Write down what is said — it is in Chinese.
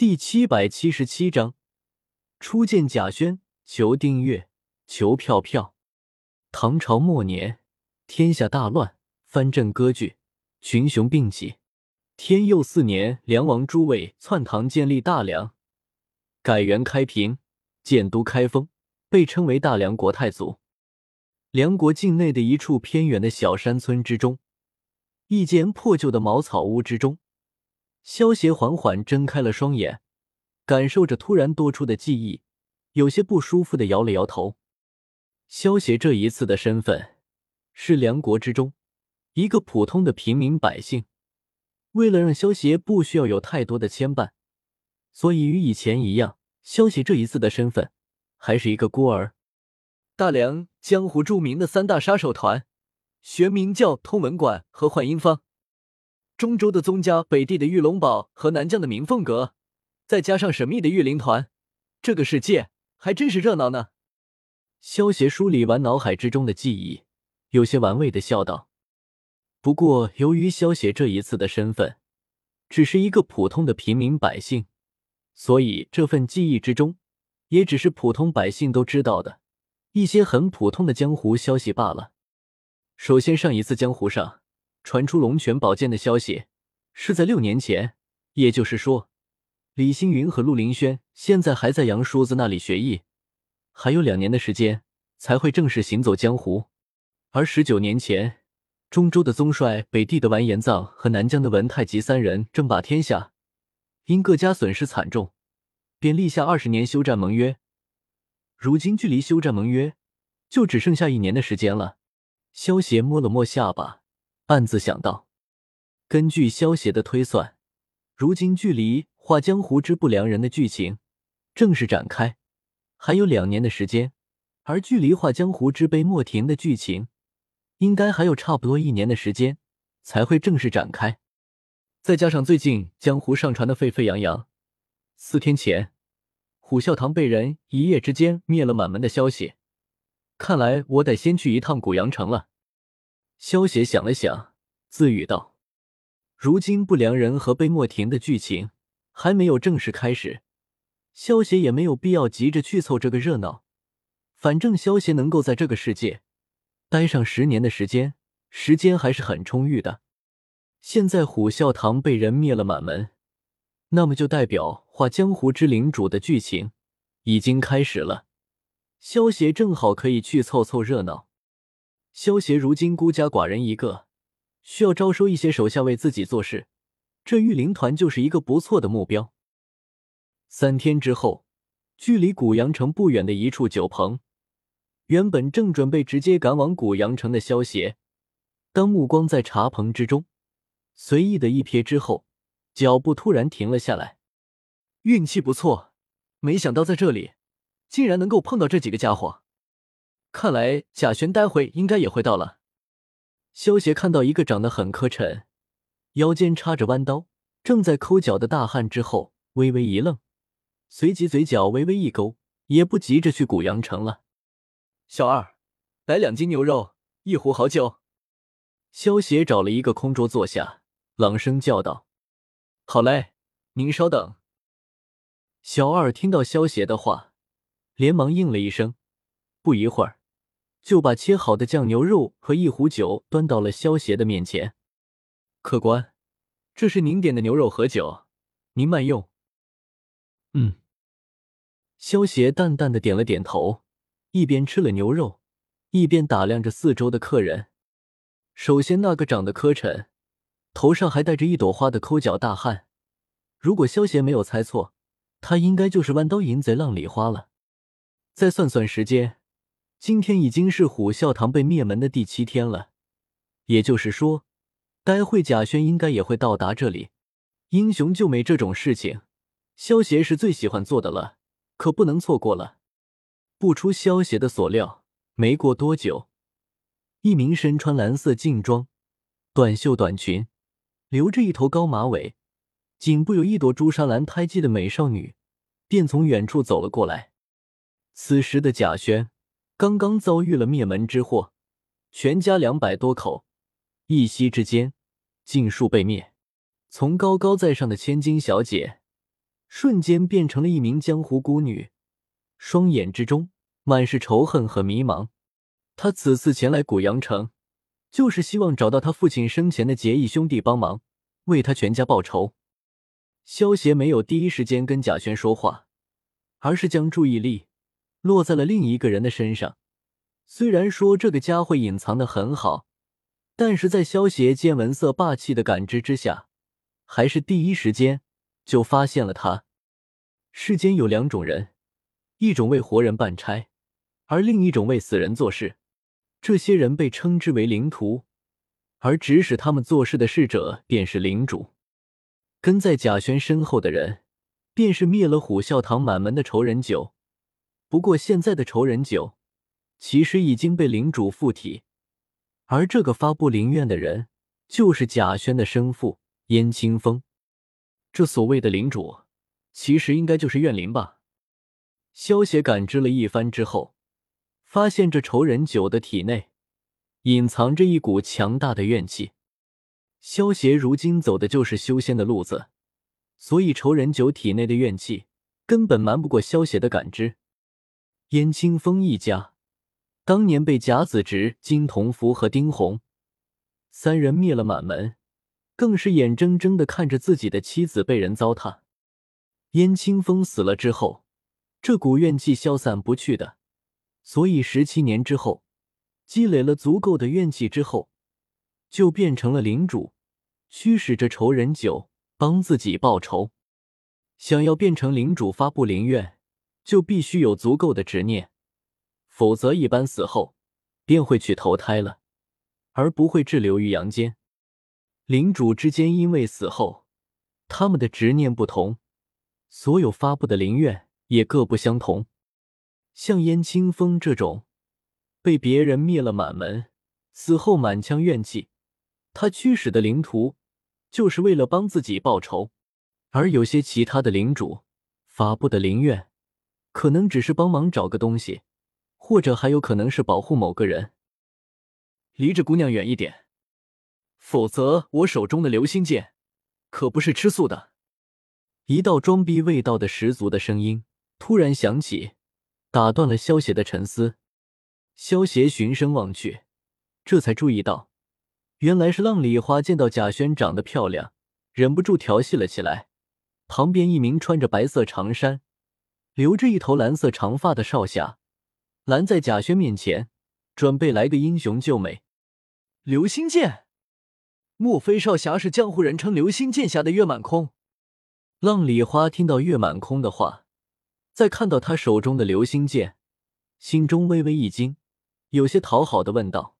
第七百七十七章初见贾轩，求订阅，求票票。唐朝末年，天下大乱，藩镇割据，群雄并起。天佑四年，梁王朱位篡唐，建立大梁，改元开平，建都开封，被称为大梁国太祖。梁国境内的一处偏远的小山村之中，一间破旧的茅草屋之中，萧协缓缓睁开了双眼，感受着突然多出的记忆，有些不舒服的摇了摇头。萧协这一次的身份是梁国之中一个普通的平民百姓。为了让萧协不需要有太多的牵绊，所以与以前一样，萧协这一次的身份还是一个孤儿。大梁江湖著名的三大杀手团，学名叫通文馆和幻音坊；中州的宗家，北地的玉龙堡和南疆的明凤阁，再加上神秘的御灵团，这个世界还真是热闹呢。萧协梳理完脑海之中的记忆，有些玩味的笑道：“不过，由于萧协这一次的身份只是一个普通的平民百姓，所以这份记忆之中也只是普通百姓都知道的。”一些很普通的江湖消息罢了。首先，上一次江湖上传出龙泉宝剑的消息，是在六年前，也就是说，李星云和陆林轩现在还在杨叔子那里学艺，还有两年的时间才会正式行走江湖。而十九年前，中州的宗帅、北地的完颜藏和南疆的文太极三人争霸天下，因各家损失惨重，便立下二十年休战盟约。如今距离休战盟约就只剩下一年的时间了。萧协摸了摸下巴，暗自想到：根据萧协的推算，如今距离《画江湖之不良人》的剧情正式展开还有两年的时间，而距离《画江湖之杯莫停》的剧情应该还有差不多一年的时间才会正式展开。再加上最近江湖上传的沸沸扬扬，四天前。虎啸堂被人一夜之间灭了满门的消息，看来我得先去一趟古阳城了。萧协想了想，自语道：“如今不良人和贝莫廷的剧情还没有正式开始，萧协也没有必要急着去凑这个热闹。反正萧协能够在这个世界待上十年的时间，时间还是很充裕的。现在虎啸堂被人灭了满门。”那么就代表画江湖之领主的剧情已经开始了，萧协正好可以去凑凑热闹。萧协如今孤家寡人一个，需要招收一些手下为自己做事，这御灵团就是一个不错的目标。三天之后，距离古阳城不远的一处酒棚，原本正准备直接赶往古阳城的萧协，当目光在茶棚之中随意的一瞥之后。脚步突然停了下来，运气不错，没想到在这里竟然能够碰到这几个家伙。看来贾玄待会应该也会到了。萧协看到一个长得很磕碜、腰间插着弯刀、正在抠脚的大汉之后，微微一愣，随即嘴角微微一勾，也不急着去古阳城了。小二，来两斤牛肉，一壶好酒。萧协找了一个空桌坐下，朗声叫道。好嘞，您稍等。小二听到萧协的话，连忙应了一声。不一会儿，就把切好的酱牛肉和一壶酒端到了萧协的面前。客官，这是您点的牛肉和酒，您慢用。嗯。萧协淡淡的点了点头，一边吃了牛肉，一边打量着四周的客人。首先，那个长得磕碜。头上还带着一朵花的抠脚大汉，如果萧协没有猜错，他应该就是弯刀淫贼浪里花了。再算算时间，今天已经是虎啸堂被灭门的第七天了，也就是说，待会贾轩应该也会到达这里。英雄救美这种事情，萧协是最喜欢做的了，可不能错过了。不出萧协的所料，没过多久，一名身穿蓝色劲装、短袖短裙。留着一头高马尾，颈部有一朵朱砂蓝胎记的美少女，便从远处走了过来。此时的贾轩刚刚遭遇了灭门之祸，全家两百多口一夕之间尽数被灭。从高高在上的千金小姐，瞬间变成了一名江湖孤女，双眼之中满是仇恨和迷茫。他此次前来古阳城，就是希望找到他父亲生前的结义兄弟帮忙，为他全家报仇。萧协没有第一时间跟贾轩说话，而是将注意力落在了另一个人的身上。虽然说这个家伙隐藏的很好，但是在萧协见闻色霸气的感知之下，还是第一时间就发现了他。世间有两种人，一种为活人办差，而另一种为死人做事。这些人被称之为灵徒，而指使他们做事的侍者便是灵主。跟在贾轩身后的人，便是灭了虎啸堂满门的仇人九。不过现在的仇人九，其实已经被领主附体，而这个发布灵愿的人，就是贾轩的生父燕清风。这所谓的领主，其实应该就是怨灵吧？萧协感知了一番之后，发现这仇人九的体内，隐藏着一股强大的怨气。萧协如今走的就是修仙的路子，所以仇人九体内的怨气根本瞒不过萧协的感知。燕清风一家当年被贾子直、金童福和丁红三人灭了满门，更是眼睁睁的看着自己的妻子被人糟蹋。燕清风死了之后，这股怨气消散不去的，所以十七年之后，积累了足够的怨气之后。就变成了领主，驱使着仇人九帮自己报仇。想要变成领主发布灵愿，就必须有足够的执念，否则一般死后便会去投胎了，而不会滞留于阳间。领主之间因为死后他们的执念不同，所有发布的灵愿也各不相同。像燕清风这种被别人灭了满门，死后满腔怨气。他驱使的灵徒，就是为了帮自己报仇；而有些其他的领主发布的灵愿，可能只是帮忙找个东西，或者还有可能是保护某个人。离这姑娘远一点，否则我手中的流星剑可不是吃素的。一道装逼味道的十足的声音突然响起，打断了萧邪的沉思。萧邪循声望去，这才注意到。原来是浪里花见到贾轩长得漂亮，忍不住调戏了起来。旁边一名穿着白色长衫、留着一头蓝色长发的少侠拦在贾轩面前，准备来个英雄救美。流星剑，莫非少侠是江湖人称流星剑侠的月满空？浪里花听到月满空的话，再看到他手中的流星剑，心中微微一惊，有些讨好的问道。